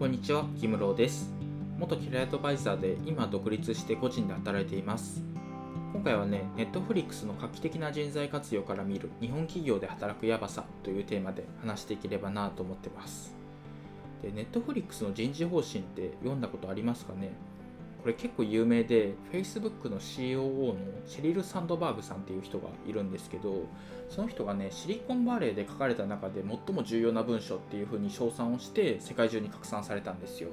こんにちは、木室です。元キャリアアドバイザーで今独立して個人で働いています。今回はね、Netflix の画期的な人材活用から見る日本企業で働くやばさというテーマで話していければなと思ってます。で、Netflix の人事方針って読んだことありますかね？これ結構有名で Facebook の COO のシェリル・サンドバーグさんっていう人がいるんですけどその人がねシリコンバレーで書かれた中で最も重要な文章っていう風に称賛をして世界中に拡散されたんですよ。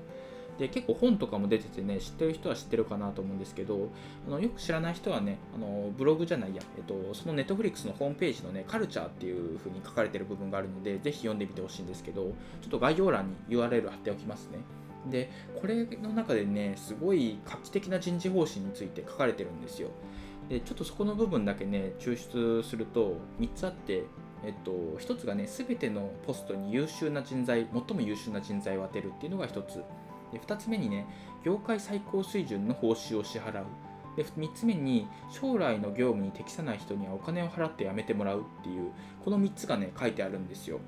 で結構本とかも出ててね知ってる人は知ってるかなと思うんですけどあのよく知らない人はねあのブログじゃないや、えっと、その Netflix のホームページのねカルチャーっていう風に書かれてる部分があるのでぜひ読んでみてほしいんですけどちょっと概要欄に URL 貼っておきますね。でこれの中でねすごい画期的な人事方針について書かれてるんですよでちょっとそこの部分だけね抽出すると3つあってえっと、1つがね、すべてのポストに優秀な人材、最も優秀な人材を当てるっていうのが1つ。で2つ目にね、業界最高水準の報酬を支払う。で3つ目に、将来の業務に適さない人にはお金を払って辞めてもらうっていう、この3つがね、書いてあるんですよ。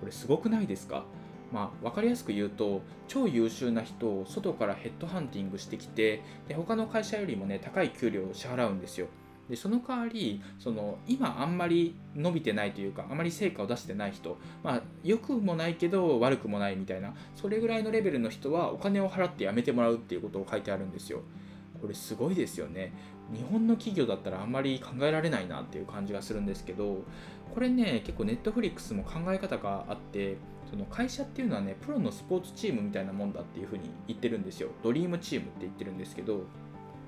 これすごくないですか？まあ、分かりやすく言うと超優秀な人を外からヘッドハンティングしてきてで他の会社よりもね高い給料を支払うんですよ。でその代わりその今あんまり伸びてないというかあまり成果を出してない人まあ良くもないけど悪くもないみたいなそれぐらいのレベルの人はお金を払って辞めてもらうっていうことを書いてあるんですよ。これすごいですよね。日本の企業だったらあんまり考えられないなっていう感じがするんですけどこれね結構ネットフリックスも考え方があってその会社っていうのはねプロのスポーツチームみたいなもんだっていうふうに言ってるんですよ。ドリームチームって言ってるんですけど、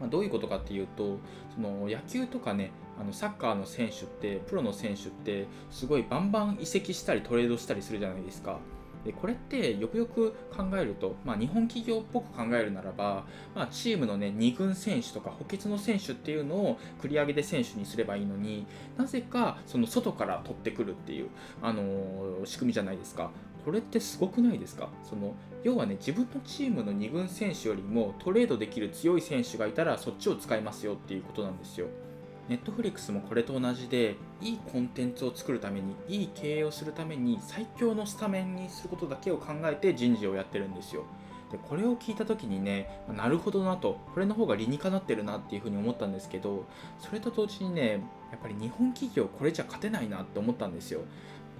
まあ、どういうことかっていうとその野球とかねあのサッカーの選手ってプロの選手ってすごいバンバン移籍したりトレードしたりするじゃないですか。でこれってよくよく考えると、まあ、日本企業っぽく考えるならば、まあ、チームの、ね、2軍選手とか補欠の選手っていうのを繰り上げで選手にすればいいのになぜかその外から取ってくるっていう、あのー仕組みじゃないですか。これってすごくないですか？その要はね自分のチームの2軍選手よりもトレードできる強い選手がいたらそっちを使いますよっていうことなんですよ。ネットフリックスもこれと同じでいいコンテンツを作るためにいい経営をするために最強のスタメンにすることだけを考えて人事をやってるんですよ。でこれを聞いた時にねなるほどなと。これの方が理にかなってるなっていうふうに思ったんですけどそれと同時にねやっぱり日本企業これじゃ勝てないなって思ったんですよ。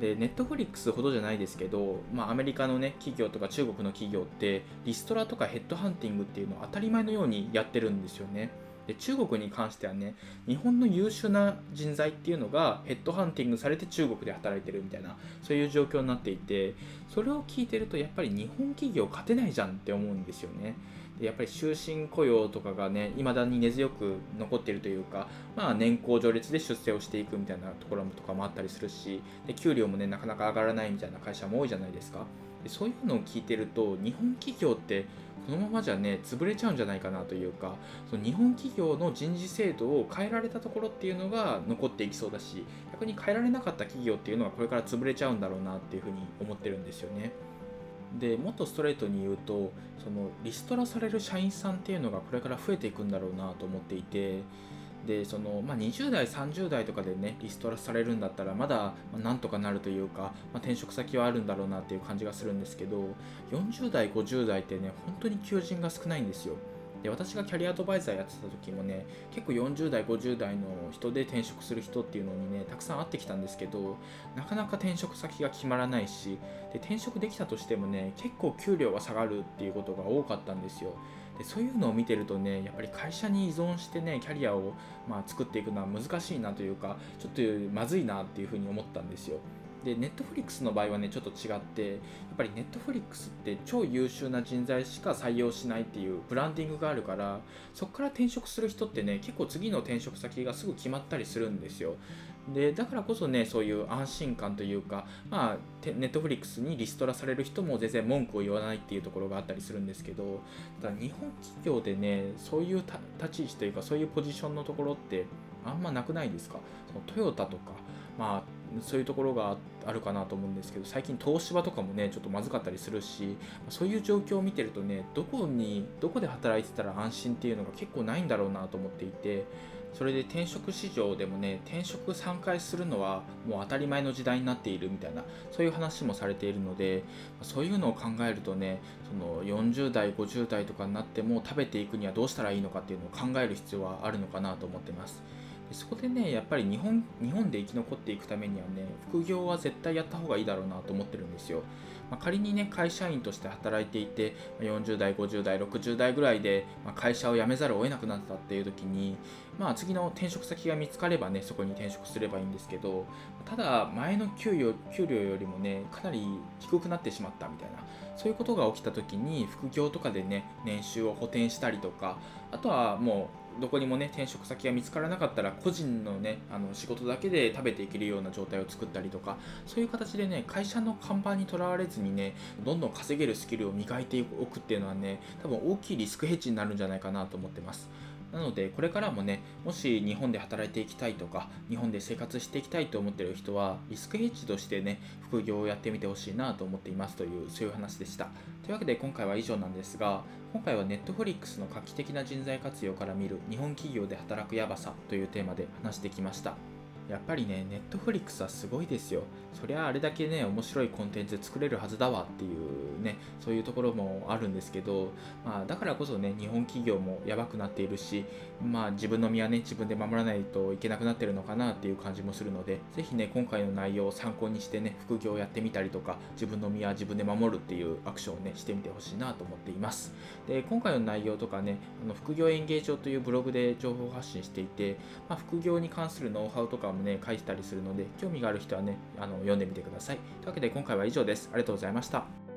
でネットフリックスほどじゃないですけど、まあ、アメリカの、ね、企業とか中国の企業ってリストラとかヘッドハンティングっていうのを当たり前のようにやってるんですよね。で中国に関してはね日本の優秀な人材っていうのがヘッドハンティングされて中国で働いてるみたいなそういう状況になっていてそれを聞いてるとやっぱり日本企業勝てないじゃんって思うんですよね。でやっぱり終身雇用とかがね未だに根強く残ってるというか、まあ、年功序列で出世をしていくみたいなところとかもあったりするしで給料もねなかなか上がらないみたいな会社も多いじゃないですか。そういうのを聞いてると日本企業ってこのままじゃね潰れちゃうんじゃないかなというかその日本企業の人事制度を変えられたところっていうのが残っていきそうだし逆に変えられなかった企業っていうのはこれから潰れちゃうんだろうなっていうふうに思ってるんですよね。でもっとストレートに言うとそのリストラされる社員さんっていうのがこれから増えていくんだろうなと思っていてでその、まあ、20代30代とかでねリストラされるんだったらまだまなんとかなるというか、まあ、転職先はあるんだろうなっていう感じがするんですけど40代50代ってね本当に求人が少ないんですよ。で私がキャリアアドバイザーやってた時もね結構40代50代の人で転職する人っていうのにねたくさん会ってきたんですけどなかなか転職先が決まらないしで転職できたとしてもね結構給料が下がるっていうことが多かったんですよ。でそういうのを見てるとねやっぱり会社に依存してねキャリアを、まあ、作っていくのは難しいなというかちょっとまずいなっていうふうに思ったんですよ。で、ネットフリックスの場合はね、ちょっと違って、やっぱりネットフリックスって超優秀な人材しか採用しないっていうブランディングがあるから、そこから転職する人ってね、結構次の転職先がすぐ決まったりするんですよ。で、だからこそね、そういう安心感というか、まあ、ネットフリックスにリストラされる人も全然文句を言わないっていうところがあったりするんですけど、ただ日本企業でね、そういう立ち位置というか、そういうポジションのところってあんまなくないですか？そのトヨタとか、まあ、そういうところがあるかなと思うんですけど最近東芝とかもねちょっとまずかったりするしそういう状況を見てるとねどこにどこで働いてたら安心っていうのが結構ないんだろうなと思っていてそれで転職市場でもね転職3回するのはもう当たり前の時代になっているみたいなそういう話もされているのでそういうのを考えるとねその40代50代とかになっても食べていくにはどうしたらいいのかっていうのを考える必要はあるのかなと思ってます。そこでねやっぱり日本日本で生き残っていくためにはね副業は絶対やった方がいいだろうなと思ってるんですよ。まあ、仮にね会社員として働いていて40代50代60代ぐらいで、ま会社を辞めざるを得なくなったっていう時に、まあ、次の転職先が見つかればねそこに転職すればいいんですけどただ前の給与給料よりもねかなり低くなってしまったみたいなそういうことが起きた時に副業とかでね年収を補填したりとかあとはもうどこにもね転職先が見つからなかったら個人のねあの仕事だけで食べていけるような状態を作ったりとかそういう形でね会社の看板にとらわれずにねどんどん稼げるスキルを磨いておくっていうのはね多分大きいリスクヘッジになるんじゃないかなと思ってます。なのでこれからもねもし日本で働いていきたいとか日本で生活していきたいと思ってる人はリスクヘッジとしてね副業をやってみてほしいなと思っていますというそういう話でした。というわけで今回は以上なんですが今回は Netflix の画期的な人材活用から見る日本企業で働くヤバさというテーマで話してきました。やっぱりね、ネットフリックスはすごいですよ。そりゃあれだけね、面白いコンテンツ作れるはずだわっていうね、そういうところもあるんですけど、まあ、だからこそね、日本企業もやばくなっているし、まあ、自分の身はね、自分で守らないといけなくなってるのかなっていう感じもするので、ぜひね、今回の内容を参考にしてね、副業をやってみたりとか、自分の身は自分で守るっていうアクションをね、してみてほしいなと思っています。で、今回の内容とかね、あの副業演芸場というブログで情報発信していて、まあ、副業に関するノウハウとかもね、書いてたりするので、興味がある人はね、あの読んでみてください。というわけで今回は以上です。ありがとうございました。